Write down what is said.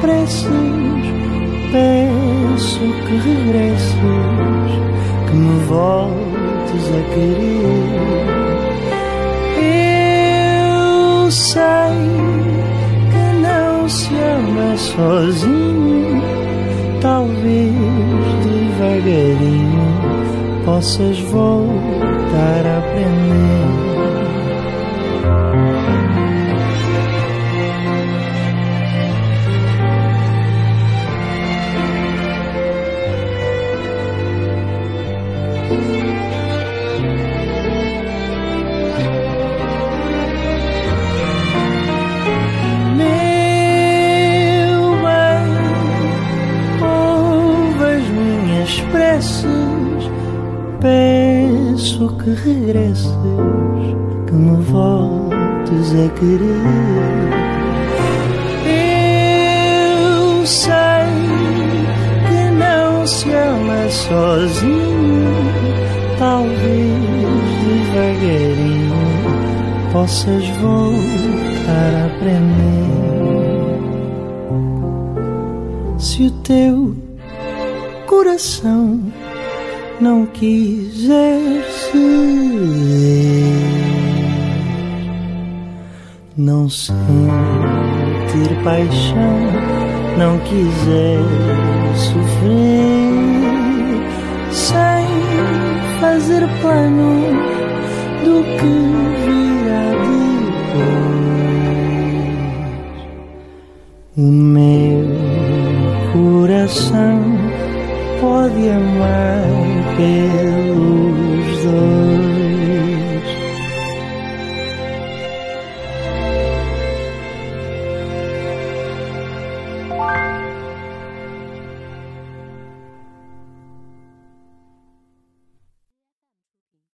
Preces, peço que regresses, que me voltes a querer. Eu sei que não se ama sozinho, talvez devagarinho possas voltar a aprender. Peço que regresses, que me voltes a querer. Sozinho, talvez devagarinho possas voltar a aprender. Se o teu coração não quiser ceder, não sentir paixão, não quiser sofrer, plano do que virá depois. O meu coração pode amar pelo